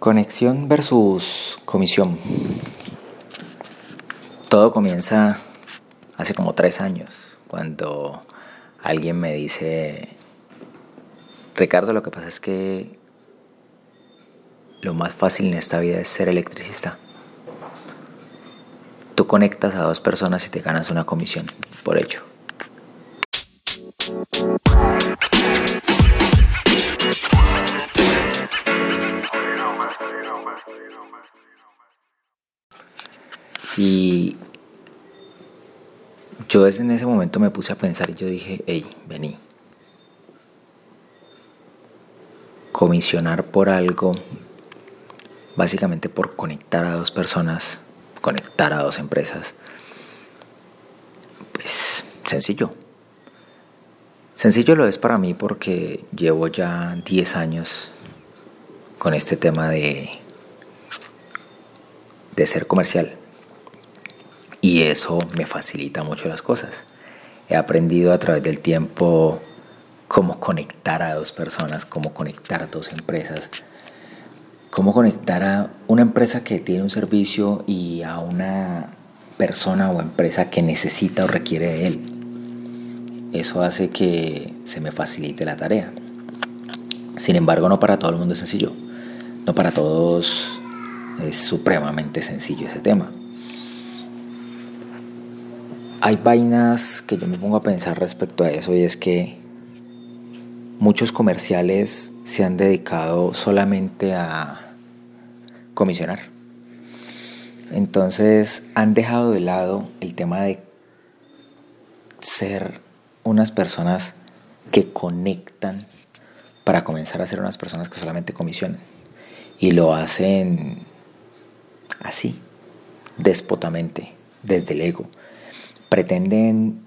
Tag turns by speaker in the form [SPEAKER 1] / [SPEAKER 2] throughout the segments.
[SPEAKER 1] Conexión versus comisión. Todo comienza hace como tres años, cuando alguien me dice, Ricardo, lo que pasa es que lo más fácil en esta vida es ser electricista. Tú conectas a dos personas y te ganas una comisión por ello. Y yo desde en ese momento me puse a pensar y yo dije, hey, vení. Comisionar por algo, básicamente por conectar a dos personas, conectar a dos empresas, pues sencillo. Sencillo lo es para mí porque llevo ya 10 años con este tema de, de ser comercial y eso me facilita mucho las cosas. He aprendido a través del tiempo cómo conectar a dos personas, cómo conectar dos empresas, cómo conectar a una empresa que tiene un servicio y a una persona o empresa que necesita o requiere de él. Eso hace que se me facilite la tarea. Sin embargo, no para todo el mundo es sencillo. No para todos es supremamente sencillo ese tema hay vainas que yo me pongo a pensar respecto a eso y es que muchos comerciales se han dedicado solamente a comisionar. Entonces han dejado de lado el tema de ser unas personas que conectan para comenzar a ser unas personas que solamente comisionan. Y lo hacen así, despotamente, desde el ego pretenden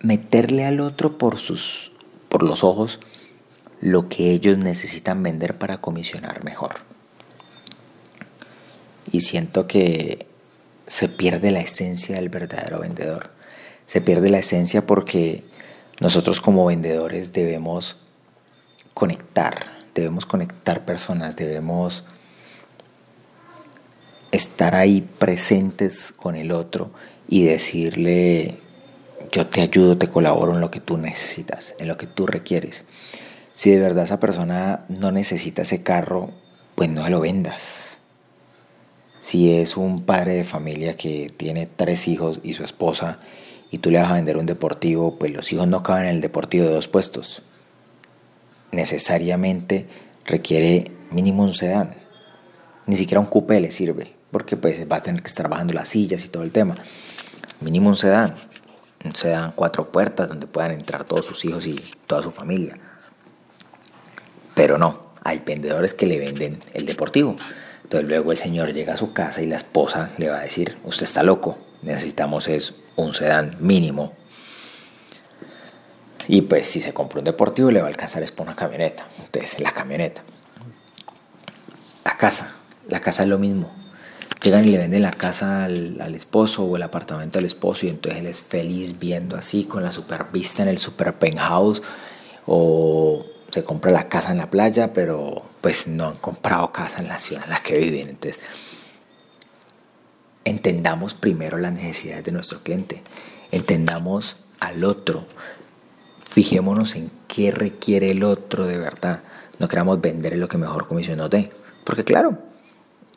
[SPEAKER 1] meterle al otro por, sus, por los ojos lo que ellos necesitan vender para comisionar mejor. Y siento que se pierde la esencia del verdadero vendedor. Se pierde la esencia porque nosotros como vendedores debemos conectar, debemos conectar personas, debemos estar ahí presentes con el otro y decirle, yo te ayudo, te colaboro en lo que tú necesitas, en lo que tú requieres. Si de verdad esa persona no necesita ese carro, pues no se lo vendas. Si es un padre de familia que tiene tres hijos y su esposa y tú le vas a vender un deportivo, pues los hijos no caben en el deportivo de dos puestos. Necesariamente requiere mínimo un sedán. Ni siquiera un coupé le sirve, porque pues va a tener que estar bajando las sillas y todo el tema mínimo un sedán, un sedán cuatro puertas donde puedan entrar todos sus hijos y toda su familia. Pero no, hay vendedores que le venden el deportivo. Entonces luego el señor llega a su casa y la esposa le va a decir, usted está loco, necesitamos es un sedán mínimo. Y pues si se compra un deportivo le va a alcanzar es por una camioneta. Entonces la camioneta. La casa, la casa es lo mismo llegan y le venden la casa al, esposo o el apartamento al esposo y entonces él es feliz viendo así con la super vista en el super penthouse o se compra la casa en la playa pero pues no han comprado casa en la ciudad en la que viven. Entonces entendamos primero las necesidades de nuestro cliente entendamos al otro fijémonos en qué requiere el otro de verdad. No queramos vender lo que mejor comisión nos dé porque claro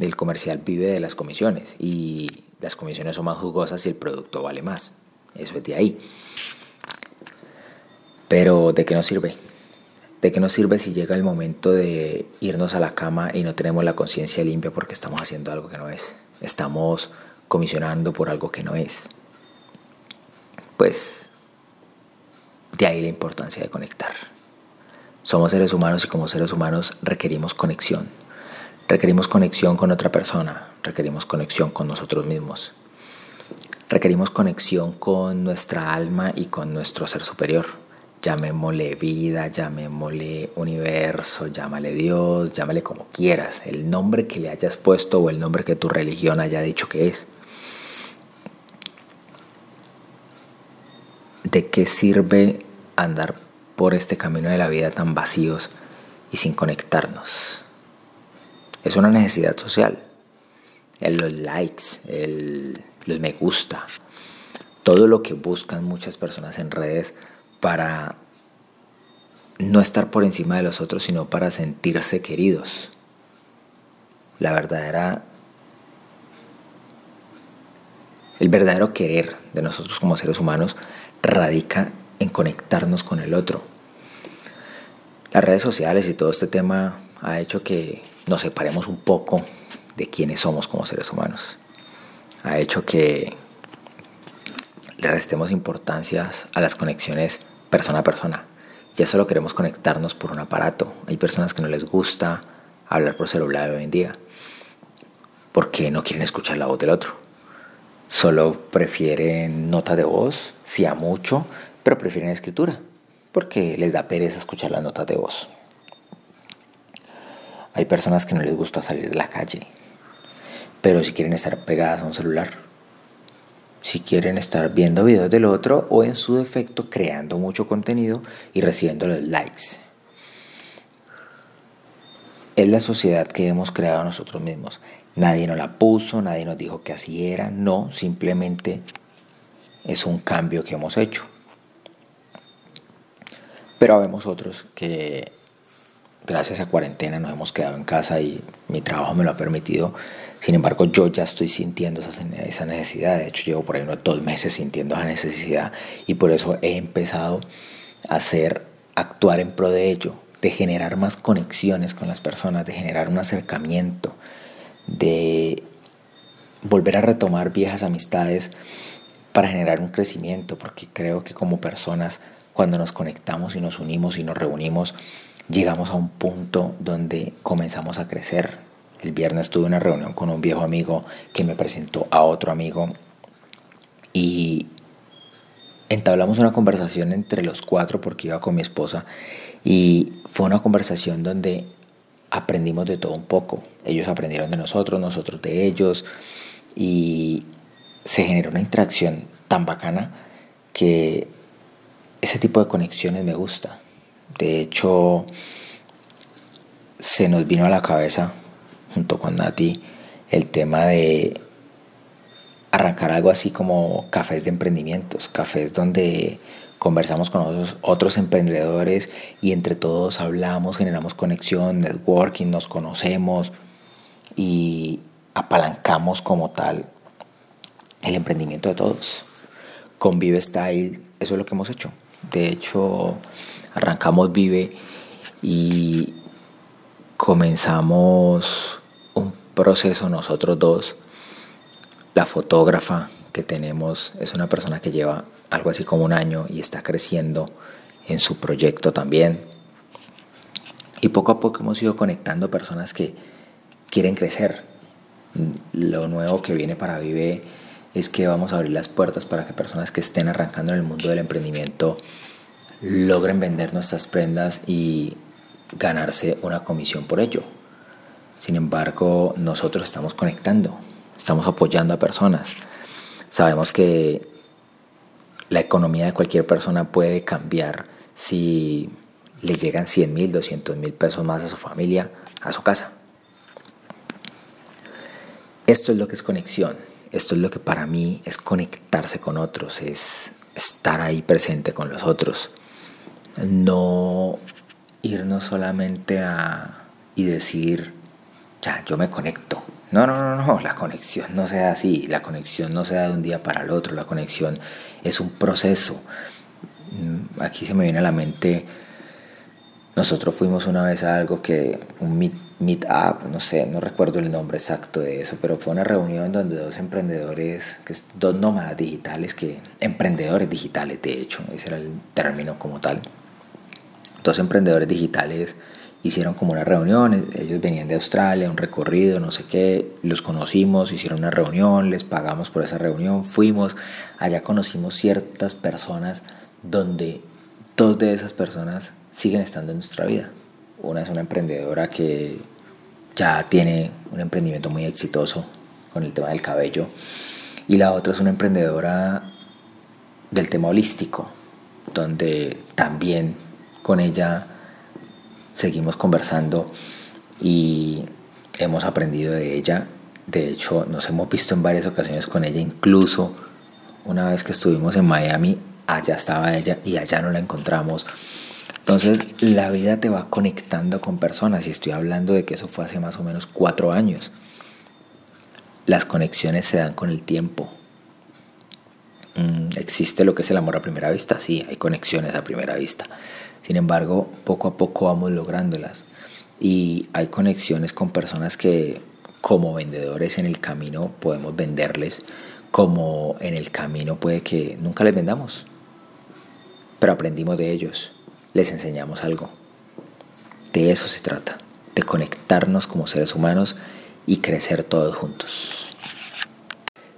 [SPEAKER 1] el comercial vive de las comisiones y las comisiones son más jugosas si el producto vale más. Eso es de ahí. Pero ¿de qué nos sirve? ¿De qué nos sirve si llega el momento de irnos a la cama y no tenemos la conciencia limpia porque estamos haciendo algo que no es? Estamos comisionando por algo que no es. Pues de ahí la importancia de conectar. Somos seres humanos y como seres humanos requerimos conexión Requerimos conexión con otra persona, requerimos conexión con nosotros mismos. Requerimos conexión con nuestra alma y con nuestro ser superior. Llamémosle vida, llamémosle universo, llámale Dios, llámale como quieras, el nombre que le hayas puesto o el nombre que tu religión haya dicho que es. ¿De qué sirve andar por este camino de la vida tan vacíos y sin conectarnos? Es una necesidad social. El, los likes, el, los me gusta, todo lo que buscan muchas personas en redes para no estar por encima de los otros, sino para sentirse queridos. La verdadera el verdadero querer de nosotros como seres humanos radica en conectarnos con el otro. Las redes sociales y todo este tema ha hecho que nos separemos un poco de quienes somos como seres humanos. Ha hecho que le restemos importancia a las conexiones persona a persona. Ya solo queremos conectarnos por un aparato. Hay personas que no les gusta hablar por celular hoy en día porque no quieren escuchar la voz del otro. Solo prefieren nota de voz, si a mucho, pero prefieren escritura porque les da pereza escuchar las notas de voz. Hay personas que no les gusta salir de la calle, pero si quieren estar pegadas a un celular, si quieren estar viendo videos del otro o en su defecto creando mucho contenido y recibiendo los likes. Es la sociedad que hemos creado nosotros mismos. Nadie nos la puso, nadie nos dijo que así era, no, simplemente es un cambio que hemos hecho. Pero vemos otros que gracias a cuarentena nos hemos quedado en casa y mi trabajo me lo ha permitido. Sin embargo, yo ya estoy sintiendo esa necesidad. De hecho, llevo por ahí unos dos meses sintiendo esa necesidad y por eso he empezado a hacer, actuar en pro de ello, de generar más conexiones con las personas, de generar un acercamiento, de volver a retomar viejas amistades para generar un crecimiento, porque creo que como personas cuando nos conectamos y nos unimos y nos reunimos, llegamos a un punto donde comenzamos a crecer. El viernes tuve una reunión con un viejo amigo que me presentó a otro amigo y entablamos una conversación entre los cuatro porque iba con mi esposa y fue una conversación donde aprendimos de todo un poco. Ellos aprendieron de nosotros, nosotros de ellos y se generó una interacción tan bacana que ese tipo de conexiones me gusta. De hecho, se nos vino a la cabeza, junto con Nati, el tema de arrancar algo así como cafés de emprendimientos, cafés donde conversamos con otros, otros emprendedores y entre todos hablamos, generamos conexión, networking, nos conocemos y apalancamos como tal el emprendimiento de todos. Con Vive Style, eso es lo que hemos hecho. De hecho, arrancamos Vive y comenzamos un proceso nosotros dos. La fotógrafa que tenemos es una persona que lleva algo así como un año y está creciendo en su proyecto también. Y poco a poco hemos ido conectando personas que quieren crecer. Lo nuevo que viene para Vive es que vamos a abrir las puertas para que personas que estén arrancando en el mundo del emprendimiento logren vender nuestras prendas y ganarse una comisión por ello. Sin embargo, nosotros estamos conectando, estamos apoyando a personas. Sabemos que la economía de cualquier persona puede cambiar si le llegan 100 mil, 200 mil pesos más a su familia, a su casa. Esto es lo que es conexión. Esto es lo que para mí es conectarse con otros, es estar ahí presente con los otros. No irnos solamente a y decir, ya, yo me conecto. No, no, no, no, la conexión no sea así, la conexión no sea de un día para el otro, la conexión es un proceso. Mm, aquí se me viene a la mente, nosotros fuimos una vez a algo que, un meet Meetup, no sé, no recuerdo el nombre exacto de eso, pero fue una reunión donde dos emprendedores, que dos nómadas digitales, que emprendedores digitales de hecho, ese era el término como tal. Dos emprendedores digitales hicieron como una reunión, ellos venían de Australia, un recorrido, no sé qué, los conocimos, hicieron una reunión, les pagamos por esa reunión, fuimos, allá conocimos ciertas personas donde dos de esas personas siguen estando en nuestra vida. Una es una emprendedora que ya tiene un emprendimiento muy exitoso con el tema del cabello. Y la otra es una emprendedora del tema holístico, donde también con ella seguimos conversando y hemos aprendido de ella. De hecho, nos hemos visto en varias ocasiones con ella, incluso una vez que estuvimos en Miami, allá estaba ella y allá no la encontramos. Entonces la vida te va conectando con personas y estoy hablando de que eso fue hace más o menos cuatro años. Las conexiones se dan con el tiempo. Mm, ¿Existe lo que es el amor a primera vista? Sí, hay conexiones a primera vista. Sin embargo, poco a poco vamos lográndolas. Y hay conexiones con personas que como vendedores en el camino podemos venderles, como en el camino puede que nunca les vendamos, pero aprendimos de ellos, les enseñamos algo. De eso se trata, de conectarnos como seres humanos y crecer todos juntos.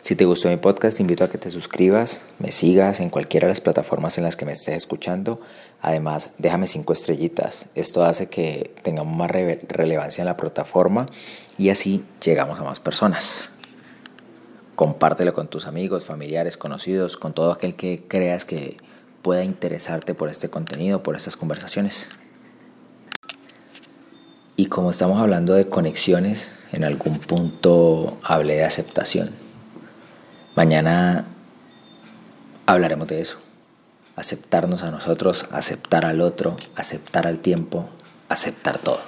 [SPEAKER 1] Si te gustó mi podcast, te invito a que te suscribas, me sigas en cualquiera de las plataformas en las que me estés escuchando. Además, déjame cinco estrellitas. Esto hace que tengamos más relevancia en la plataforma y así llegamos a más personas. Compártelo con tus amigos, familiares, conocidos, con todo aquel que creas que pueda interesarte por este contenido, por estas conversaciones. Y como estamos hablando de conexiones, en algún punto hablé de aceptación. Mañana hablaremos de eso. Aceptarnos a nosotros, aceptar al otro, aceptar al tiempo, aceptar todo.